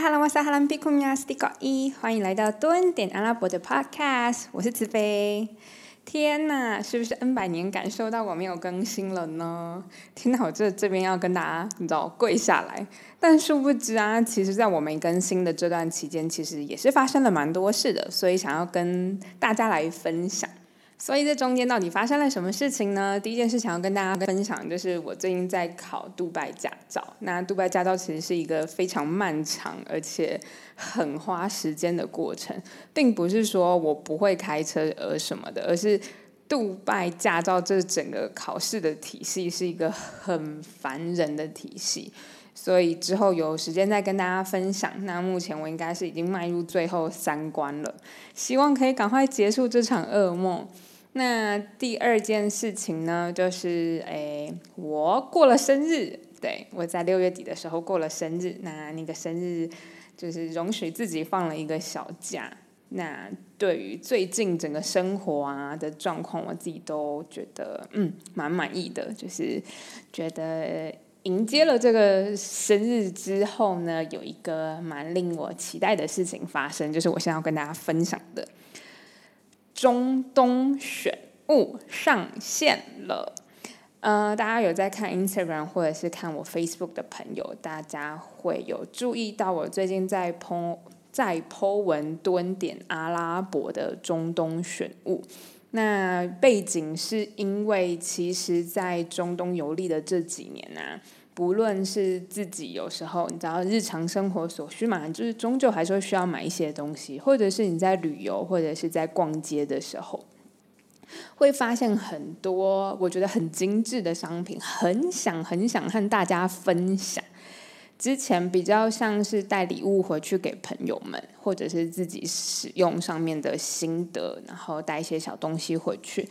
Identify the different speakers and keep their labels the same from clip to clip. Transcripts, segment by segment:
Speaker 1: 哈拉瓦萨哈兰比库米亚斯蒂高伊，欢迎来到多恩点阿拉伯的 Podcast，我是慈飞。天呐，是不是 N 百年感受到我没有更新了呢？天呐，我这这边要跟大家你知道跪下来。但殊不知啊，其实在我没更新的这段期间，其实也是发生了蛮多事的，所以想要跟大家来分享。所以这中间到底发生了什么事情呢？第一件事想要跟大家分享，就是我最近在考杜拜驾照。那杜拜驾照其实是一个非常漫长而且很花时间的过程，并不是说我不会开车而什么的，而是杜拜驾照这整个考试的体系是一个很烦人的体系。所以之后有时间再跟大家分享。那目前我应该是已经迈入最后三关了，希望可以赶快结束这场噩梦。那第二件事情呢，就是诶，我过了生日，对我在六月底的时候过了生日。那那个生日就是容许自己放了一个小假。那对于最近整个生活啊的状况，我自己都觉得嗯蛮满意的。就是觉得迎接了这个生日之后呢，有一个蛮令我期待的事情发生，就是我现在要跟大家分享的。中东选物上线了，呃，大家有在看 Instagram 或者是看我 Facebook 的朋友，大家会有注意到我最近在 po 在 po 文蹲点阿拉伯的中东选物。那背景是因为其实，在中东游历的这几年啊。不论是自己有时候，你知道日常生活所需嘛，就是终究还是会需要买一些东西，或者是你在旅游或者是在逛街的时候，会发现很多我觉得很精致的商品，很想很想和大家分享。之前比较像是带礼物回去给朋友们，或者是自己使用上面的心得，然后带一些小东西回去。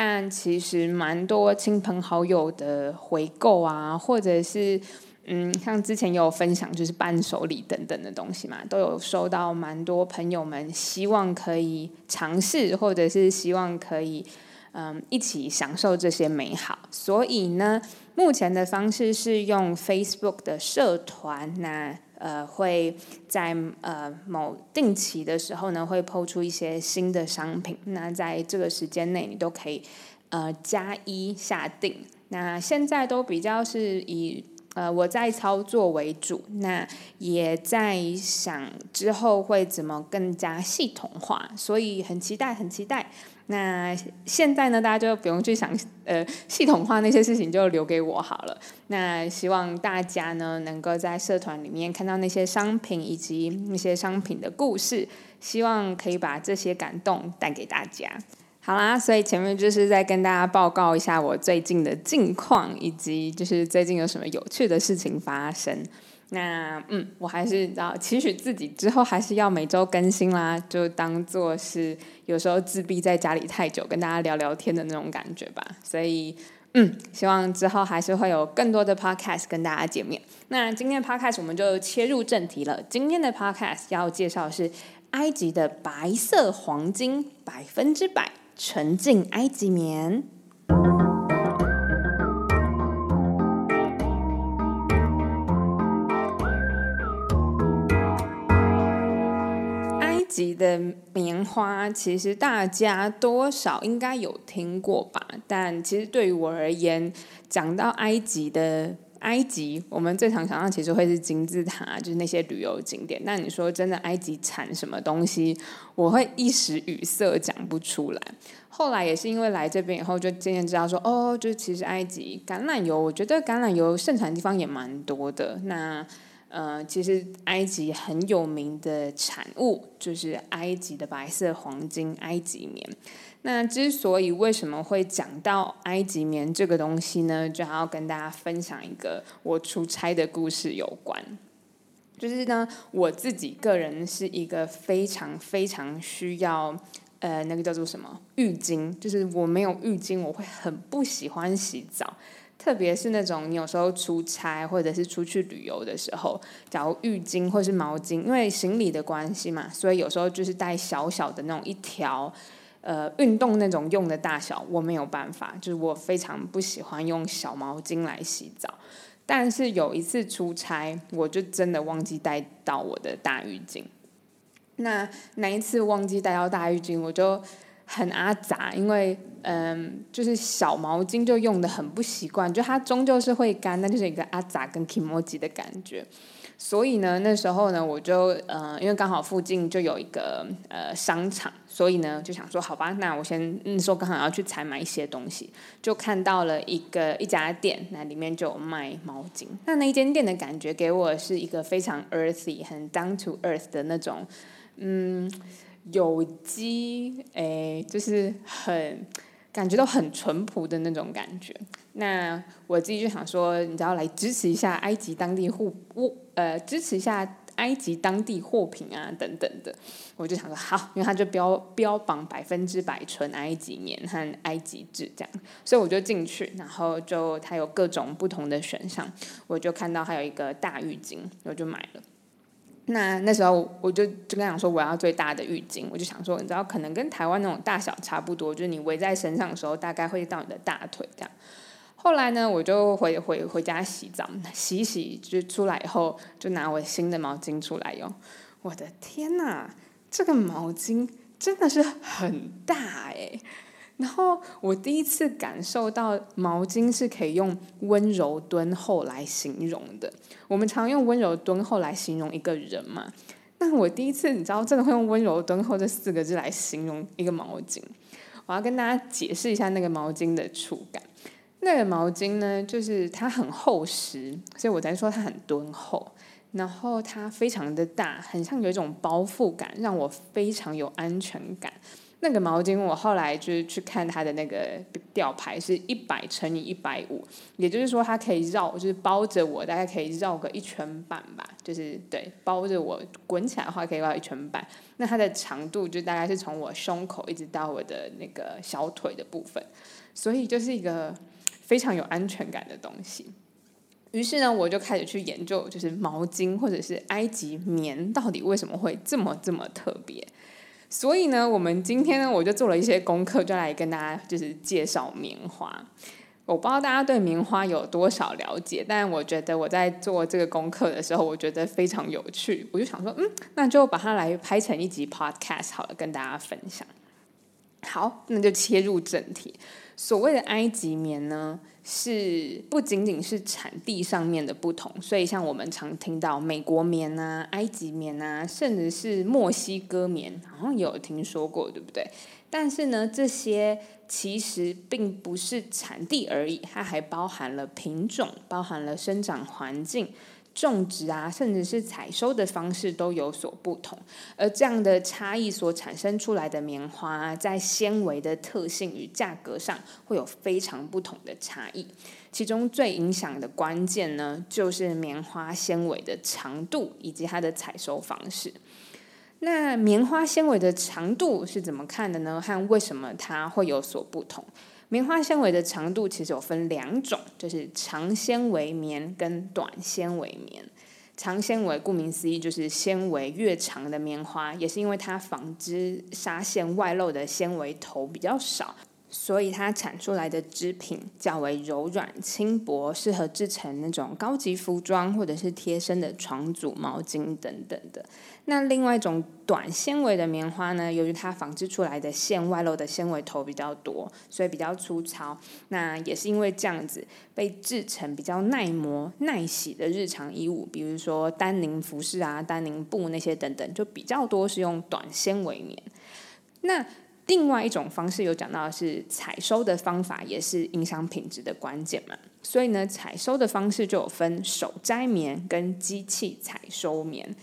Speaker 1: 但其实蛮多亲朋好友的回购啊，或者是嗯，像之前有分享，就是伴手礼等等的东西嘛，都有收到蛮多朋友们希望可以尝试，或者是希望可以嗯一起享受这些美好。所以呢，目前的方式是用 Facebook 的社团那。呃，会在呃某定期的时候呢，会抛出一些新的商品。那在这个时间内，你都可以呃加一下定。那现在都比较是以呃我在操作为主，那也在想之后会怎么更加系统化，所以很期待，很期待。那现在呢，大家就不用去想，呃，系统化那些事情就留给我好了。那希望大家呢，能够在社团里面看到那些商品以及那些商品的故事，希望可以把这些感动带给大家。好啦，所以前面就是在跟大家报告一下我最近的近况，以及就是最近有什么有趣的事情发生。那嗯，我还是知道期许自己之后还是要每周更新啦，就当做是有时候自闭在家里太久，跟大家聊聊天的那种感觉吧。所以嗯，希望之后还是会有更多的 podcast 跟大家见面。那今天的 podcast 我们就切入正题了。今天的 podcast 要介绍是埃及的白色黄金，百分之百纯净埃及棉。级的棉花，其实大家多少应该有听过吧？但其实对于我而言，讲到埃及的埃及，我们最常想到其实会是金字塔，就是那些旅游景点。但你说真的，埃及产什么东西，我会一时语塞，讲不出来。后来也是因为来这边以后，就渐渐知道说，哦，就其实埃及橄榄油，我觉得橄榄油盛产的地方也蛮多的。那呃，其实埃及很有名的产物就是埃及的白色黄金埃及棉。那之所以为什么会讲到埃及棉这个东西呢？就要跟大家分享一个我出差的故事有关。就是呢，我自己个人是一个非常非常需要呃那个叫做什么浴巾，就是我没有浴巾我会很不喜欢洗澡。特别是那种你有时候出差或者是出去旅游的时候，假如浴巾或是毛巾，因为行李的关系嘛，所以有时候就是带小小的那种一条，呃，运动那种用的大小，我没有办法，就是我非常不喜欢用小毛巾来洗澡。但是有一次出差，我就真的忘记带到我的大浴巾。那那一次忘记带到大浴巾，我就很阿杂，因为嗯，就是小毛巾就用的很不习惯，就它终究是会干，那就是一个阿杂跟 kimoji 的感觉。所以呢，那时候呢，我就呃，因为刚好附近就有一个呃商场，所以呢就想说，好吧，那我先那时候刚好要去采买一些东西，就看到了一个一家店，那里面就有卖毛巾。那那一间店的感觉给我是一个非常 earthy、很 down to earth 的那种，嗯，有机，诶，就是很。感觉到很淳朴的那种感觉，那我自己就想说，你知道来支持一下埃及当地货物，呃，支持一下埃及当地货品啊，等等的，我就想说好，因为它就标标榜百分之百纯埃及棉和埃及制这样，所以我就进去，然后就它有各种不同的选项，我就看到还有一个大浴巾，我就买了。那那时候我就就跟他讲说我要最大的浴巾，我就想说你知道可能跟台湾那种大小差不多，就是你围在身上的时候大概会到你的大腿这样。后来呢，我就回回回家洗澡，洗洗就出来以后就拿我新的毛巾出来用。我的天呐，这个毛巾真的是很大诶。然后我第一次感受到毛巾是可以用温柔敦厚来形容的。我们常用温柔敦厚来形容一个人嘛？那我第一次你知道真的会用温柔敦厚这四个字来形容一个毛巾。我要跟大家解释一下那个毛巾的触感。那个毛巾呢，就是它很厚实，所以我才说它很敦厚。然后它非常的大，很像有一种包覆感，让我非常有安全感。那个毛巾，我后来就是去看它的那个吊牌，是一百乘以一百五，也就是说它可以绕，就是包着我，大概可以绕个一圈半吧，就是对，包着我滚起来的话可以绕一圈半。那它的长度就大概是从我胸口一直到我的那个小腿的部分，所以就是一个非常有安全感的东西。于是呢，我就开始去研究，就是毛巾或者是埃及棉到底为什么会这么这么特别。所以呢，我们今天呢，我就做了一些功课，就来跟大家就是介绍棉花。我不知道大家对棉花有多少了解，但我觉得我在做这个功课的时候，我觉得非常有趣。我就想说，嗯，那就把它来拍成一集 podcast 好了，跟大家分享。好，那就切入正题。所谓的埃及棉呢？是不仅仅是产地上面的不同，所以像我们常听到美国棉啊、埃及棉啊，甚至是墨西哥棉，好像有听说过，对不对？但是呢，这些其实并不是产地而已，它还包含了品种，包含了生长环境。种植啊，甚至是采收的方式都有所不同，而这样的差异所产生出来的棉花，在纤维的特性与价格上会有非常不同的差异。其中最影响的关键呢，就是棉花纤维的长度以及它的采收方式。那棉花纤维的长度是怎么看的呢？和为什么它会有所不同？棉花纤维的长度其实有分两种，就是长纤维棉跟短纤维棉。长纤维顾名思义就是纤维越长的棉花，也是因为它纺织纱线外露的纤维头比较少。所以它产出来的织品较为柔软轻薄，适合制成那种高级服装或者是贴身的床组毛巾等等的。那另外一种短纤维的棉花呢，由于它纺织出来的线外露的纤维头比较多，所以比较粗糙。那也是因为这样子，被制成比较耐磨耐洗的日常衣物，比如说丹宁服饰啊、丹宁布那些等等，就比较多是用短纤维棉。那另外一种方式有讲到是采收的方法，也是影响品质的关键嘛。所以呢，采收的方式就有分手摘棉跟机器采收棉。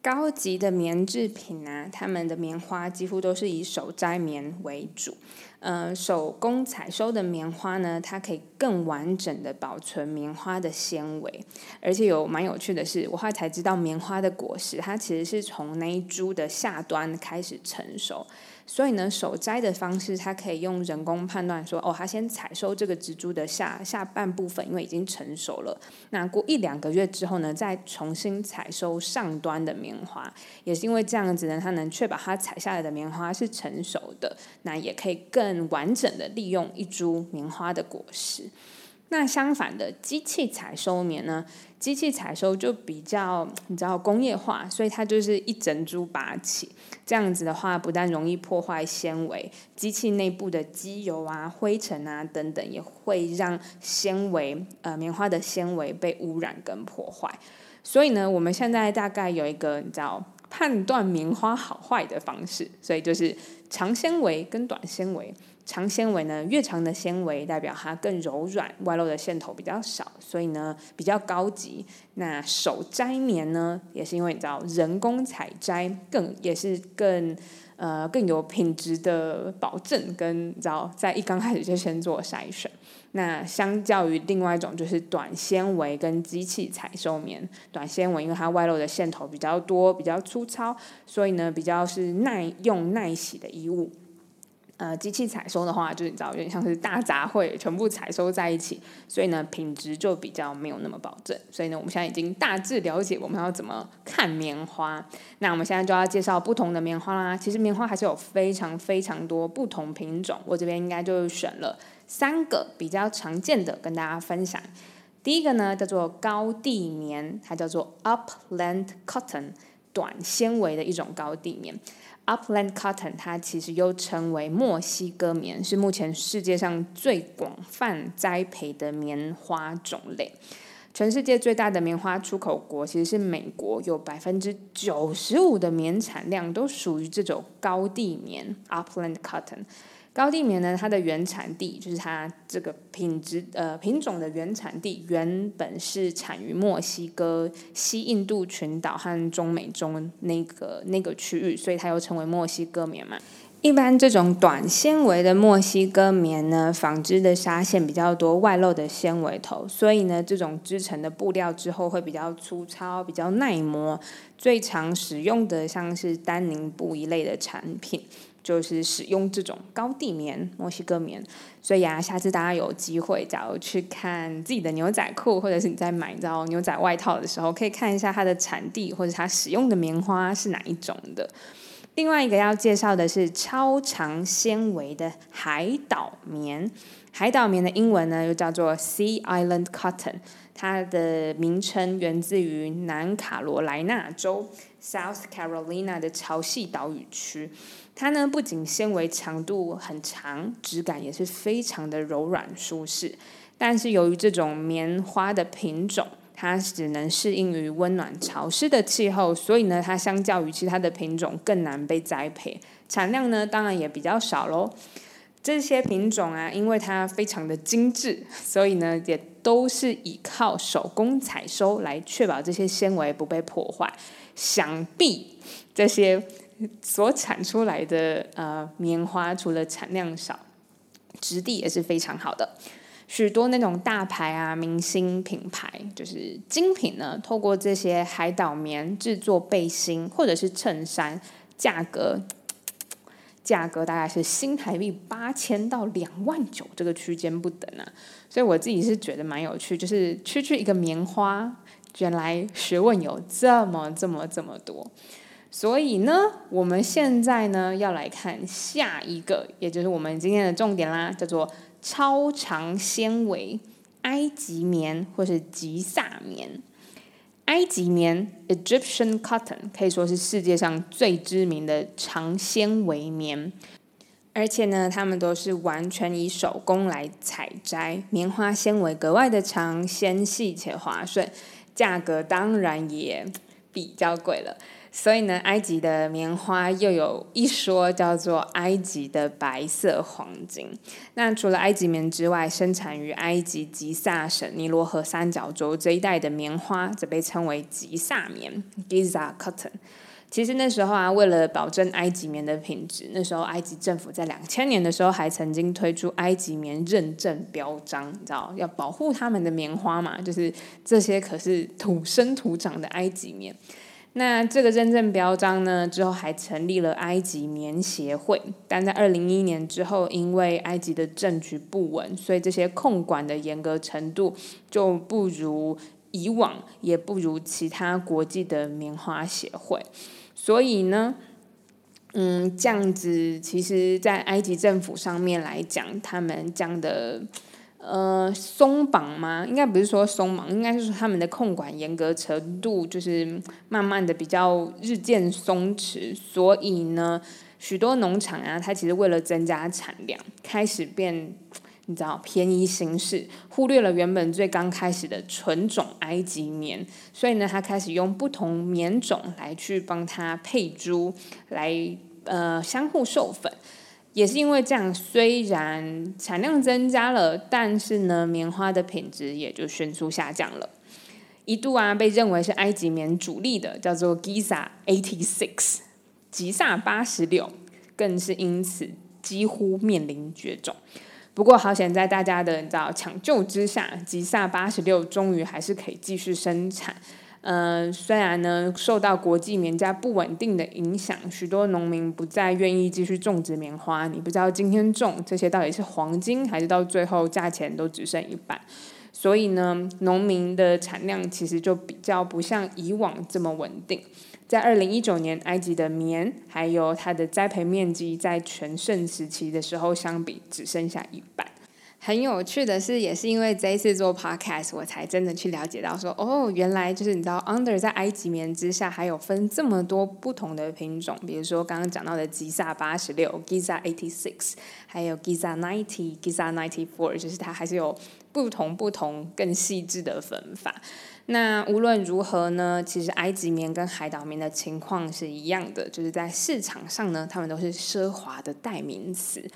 Speaker 1: 高级的棉制品啊，他们的棉花几乎都是以手摘棉为主。呃，手工采收的棉花呢，它可以更完整的保存棉花的纤维，而且有蛮有趣的是，我后来才知道，棉花的果实它其实是从那一株的下端开始成熟。所以呢，手摘的方式，它可以用人工判断说，哦，它先采收这个植株的下下半部分，因为已经成熟了。那过一两个月之后呢，再重新采收上端的棉花，也是因为这样子呢，它能确保它采下来的棉花是成熟的，那也可以更完整的利用一株棉花的果实。那相反的，机器采收棉呢？机器采收就比较你知道工业化，所以它就是一整株拔起。这样子的话，不但容易破坏纤维，机器内部的机油啊、灰尘啊等等，也会让纤维呃棉花的纤维被污染跟破坏。所以呢，我们现在大概有一个你知道判断棉花好坏的方式，所以就是长纤维跟短纤维。长纤维呢，越长的纤维代表它更柔软，外露的线头比较少，所以呢比较高级。那手摘棉呢，也是因为你知道人工采摘更也是更呃更有品质的保证，跟你知道在一刚开始就先做筛选。那相较于另外一种就是短纤维跟机器采收棉，短纤维因为它外露的线头比较多，比较粗糙，所以呢比较是耐用耐洗的衣物。呃，机器采收的话，就是你知道，有点像是大杂烩，全部采收在一起，所以呢，品质就比较没有那么保证。所以呢，我们现在已经大致了解我们要怎么看棉花。那我们现在就要介绍不同的棉花啦。其实棉花还是有非常非常多不同品种，我这边应该就选了三个比较常见的跟大家分享。第一个呢叫做高地棉，它叫做 Upland Cotton，短纤维的一种高地棉。Upland cotton，它其实又称为墨西哥棉，是目前世界上最广泛栽培的棉花种类。全世界最大的棉花出口国其实是美国，有百分之九十五的棉产量都属于这种高地棉 Upland cotton。高地棉呢，它的原产地就是它这个品质呃品种的原产地，原本是产于墨西哥、西印度群岛和中美中那个那个区域，所以它又称为墨西哥棉嘛。一般这种短纤维的墨西哥棉呢，纺织的纱线比较多，外露的纤维头，所以呢，这种织成的布料之后会比较粗糙，比较耐磨。最常使用的像是丹宁布一类的产品。就是使用这种高地棉、墨西哥棉，所以啊，下次大家有机会，假如去看自己的牛仔裤，或者是你在买到牛仔外套的时候，可以看一下它的产地或者它使用的棉花是哪一种的。另外一个要介绍的是超长纤维的海岛棉，海岛棉的英文呢又叫做 Sea Island Cotton，它的名称源自于南卡罗来纳州 South Carolina 的潮汐岛屿区。它呢不仅纤维长度很长，质感也是非常的柔软舒适。但是由于这种棉花的品种，它只能适应于温暖潮湿的气候，所以呢，它相较于其他的品种更难被栽培，产量呢当然也比较少喽。这些品种啊，因为它非常的精致，所以呢也都是依靠手工采收来确保这些纤维不被破坏。想必这些。所产出来的呃棉花，除了产量少，质地也是非常好的。许多那种大牌啊、明星品牌，就是精品呢，透过这些海岛棉制作背心或者是衬衫，价格 价格大概是新台币八千到两万九这个区间不等啊。所以我自己是觉得蛮有趣，就是区区一个棉花，原来学问有这么这么这么多。所以呢，我们现在呢要来看下一个，也就是我们今天的重点啦，叫做超长纤维埃及棉或是吉萨棉。埃及棉 （Egyptian Cotton） 可以说是世界上最知名的长纤维棉，而且呢，它们都是完全以手工来采摘，棉花纤维格外的长、纤细且滑顺，价格当然也比较贵了。所以呢，埃及的棉花又有一说，叫做埃及的白色黄金。那除了埃及棉之外，生产于埃及吉萨省尼罗河三角洲这一带的棉花，则被称为吉萨棉 （Giza Cotton）。其实那时候啊，为了保证埃及棉的品质，那时候埃及政府在两千年的时候还曾经推出埃及棉认证标章，你知道要保护他们的棉花嘛？就是这些可是土生土长的埃及棉。那这个认证标章呢，之后还成立了埃及棉协会，但在二零一一年之后，因为埃及的政局不稳，所以这些控管的严格程度就不如以往，也不如其他国际的棉花协会。所以呢，嗯，这样子，其实，在埃及政府上面来讲，他们这样的呃松绑吗？应该不是说松绑，应该是说他们的控管严格程度就是慢慢的比较日渐松弛，所以呢，许多农场啊，它其实为了增加产量，开始变。你知道便宜形式，忽略了原本最刚开始的纯种埃及棉，所以呢，他开始用不同棉种来去帮它配株，来呃相互授粉。也是因为这样，虽然产量增加了，但是呢，棉花的品质也就迅速下降了。一度啊，被认为是埃及棉主力的叫做 Giza Eighty Six，吉萨八十六，更是因此几乎面临绝种。不过好险，在大家的你知道抢救之下，吉萨八十六终于还是可以继续生产。嗯，虽然呢受到国际棉价不稳定的影响，许多农民不再愿意继续种植棉花。你不知道今天种这些到底是黄金，还是到最后价钱都只剩一半。所以呢，农民的产量其实就比较不像以往这么稳定。在二零一九年，埃及的棉还有它的栽培面积，在全盛时期的时候相比，只剩下一半。很有趣的是，也是因为这一次做 podcast，我才真的去了解到说，哦，原来就是你知道，under 在埃及棉之下还有分这么多不同的品种，比如说刚刚讲到的吉萨八十六 （Giza eighty six），还有 Giza ninety、Giza ninety four，就是它还是有不同不同更细致的分法。那无论如何呢，其实埃及棉跟海岛棉的情况是一样的，就是在市场上呢，它们都是奢华的代名词。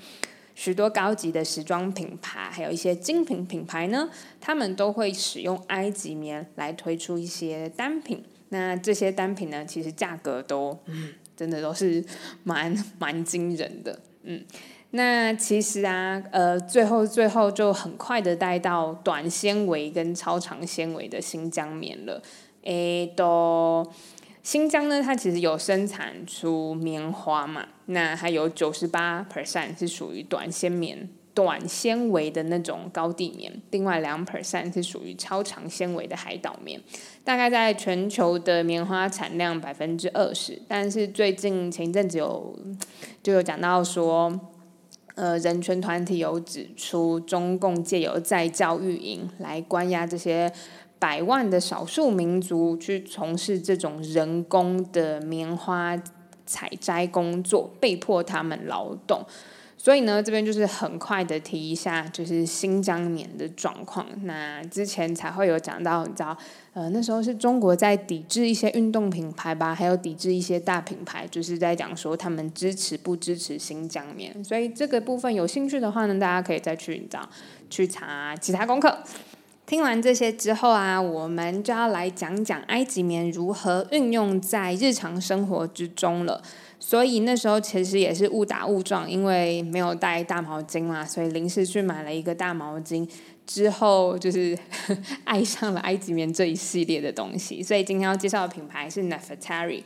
Speaker 1: 许多高级的时装品牌，还有一些精品品牌呢，他们都会使用埃及棉来推出一些单品。那这些单品呢，其实价格都，嗯，真的都是蛮 蛮惊人的，嗯。那其实啊，呃，最后最后就很快的带到短纤维跟超长纤维的新疆棉了，诶，都。新疆呢，它其实有生产出棉花嘛，那还有九十八 percent 是属于短纤棉、短纤维的那种高地棉，另外两 percent 是属于超长纤维的海岛棉，大概在全球的棉花产量百分之二十。但是最近前一阵子有就有讲到说，呃，人权团体有指出，中共借由在教育营来关押这些。百万的少数民族去从事这种人工的棉花采摘工作，被迫他们劳动。所以呢，这边就是很快的提一下，就是新疆棉的状况。那之前才会有讲到，你知道，呃，那时候是中国在抵制一些运动品牌吧，还有抵制一些大品牌，就是在讲说他们支持不支持新疆棉。所以这个部分有兴趣的话呢，大家可以再去你知道去查其他功课。听完这些之后啊，我们就要来讲讲埃及棉如何运用在日常生活之中了。所以那时候其实也是误打误撞，因为没有带大毛巾嘛，所以临时去买了一个大毛巾。之后就是 爱上了埃及棉这一系列的东西。所以今天要介绍的品牌是 Nefertari。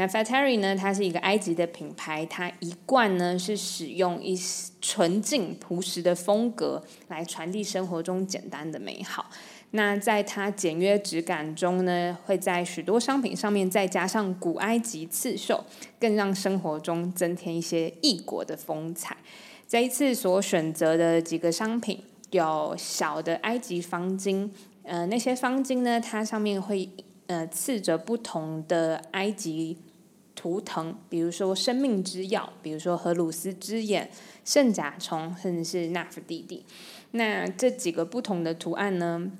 Speaker 1: 那 f a t e r i 呢？它是一个埃及的品牌，它一贯呢是使用一纯净朴实的风格来传递生活中简单的美好。那在它简约质感中呢，会在许多商品上面再加上古埃及刺绣，更让生活中增添一些异国的风采。这一次所选择的几个商品有小的埃及方巾，呃，那些方巾呢，它上面会。呃，刺着不同的埃及图腾，比如说生命之药，比如说荷鲁斯之眼、圣甲虫，甚至是纳夫弟弟。那这几个不同的图案呢，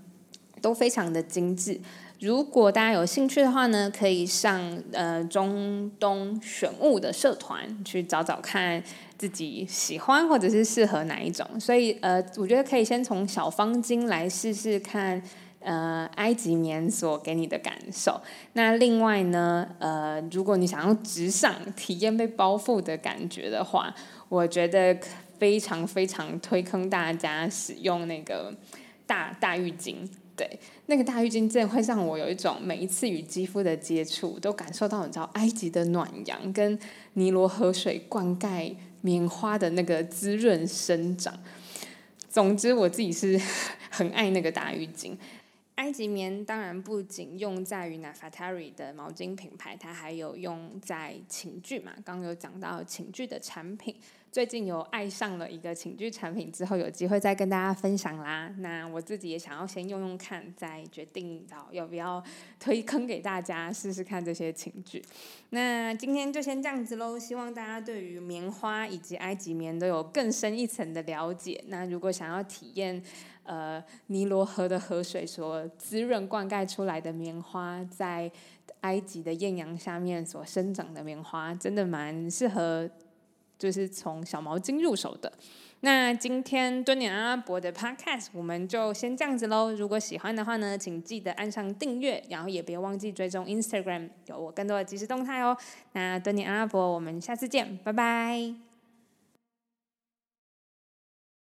Speaker 1: 都非常的精致。如果大家有兴趣的话呢，可以上呃中东选物的社团去找找看自己喜欢或者是适合哪一种。所以呃，我觉得可以先从小方巾来试试看。呃，埃及棉所给你的感受。那另外呢，呃，如果你想要直上体验被包覆的感觉的话，我觉得非常非常推坑大家使用那个大大浴巾。对，那个大浴巾真的会让我有一种每一次与肌肤的接触，都感受到你知道埃及的暖阳跟尼罗河水灌溉棉花的那个滋润生长。总之，我自己是 很爱那个大浴巾。埃及棉当然不仅用在于 Nafatari 的毛巾品牌，它还有用在寝具嘛。刚刚有讲到寝具的产品，最近有爱上了一个寝具产品，之后有机会再跟大家分享啦。那我自己也想要先用用看，再决定到要不要推坑给大家试试看这些寝具。那今天就先这样子喽，希望大家对于棉花以及埃及棉都有更深一层的了解。那如果想要体验，呃，尼罗河的河水所滋润灌溉出来的棉花，在埃及的艳阳下面所生长的棉花，真的蛮适合，就是从小毛巾入手的。那今天敦点阿拉伯的 Podcast 我们就先这样子喽。如果喜欢的话呢，请记得按上订阅，然后也别忘记追踪 Instagram，有我更多的即时动态哦。那敦点阿拉伯，我们下次见，拜拜。